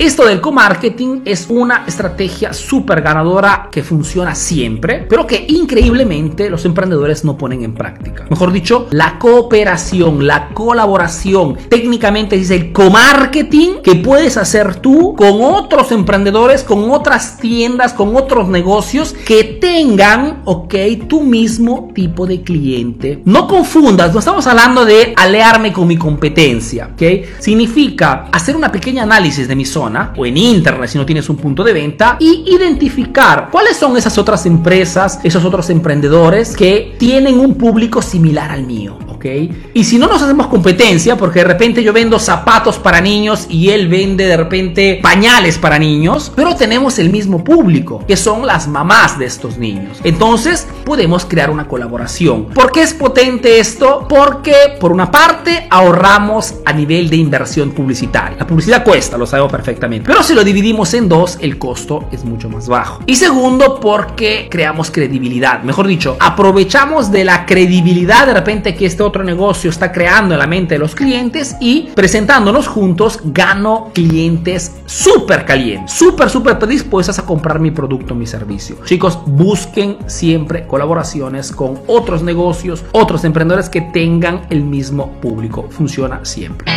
Esto del co-marketing es una estrategia súper ganadora que funciona siempre, pero que increíblemente los emprendedores no ponen en práctica. Mejor dicho, la cooperación, la colaboración, técnicamente dice el co-marketing que puedes hacer tú con otros emprendedores, con otras tiendas, con otros negocios que tengan, ok, tu mismo tipo de cliente. No confundas, no estamos hablando de alearme con mi competencia, ok. Significa hacer una pequeña análisis de mi zona o en internet si no tienes un punto de venta y identificar cuáles son esas otras empresas, esos otros emprendedores que tienen un público similar al mío. Y si no nos hacemos competencia, porque de repente yo vendo zapatos para niños y él vende de repente pañales para niños, pero tenemos el mismo público, que son las mamás de estos niños. Entonces podemos crear una colaboración. ¿Por qué es potente esto? Porque por una parte ahorramos a nivel de inversión publicitaria. La publicidad cuesta, lo sabemos perfectamente. Pero si lo dividimos en dos, el costo es mucho más bajo. Y segundo, porque creamos credibilidad. Mejor dicho, aprovechamos de la credibilidad de repente que este otro negocio está creando en la mente de los clientes y presentándonos juntos gano clientes súper calientes, súper, súper predispuestos a comprar mi producto, mi servicio. Chicos, busquen siempre colaboraciones con otros negocios, otros emprendedores que tengan el mismo público. Funciona siempre.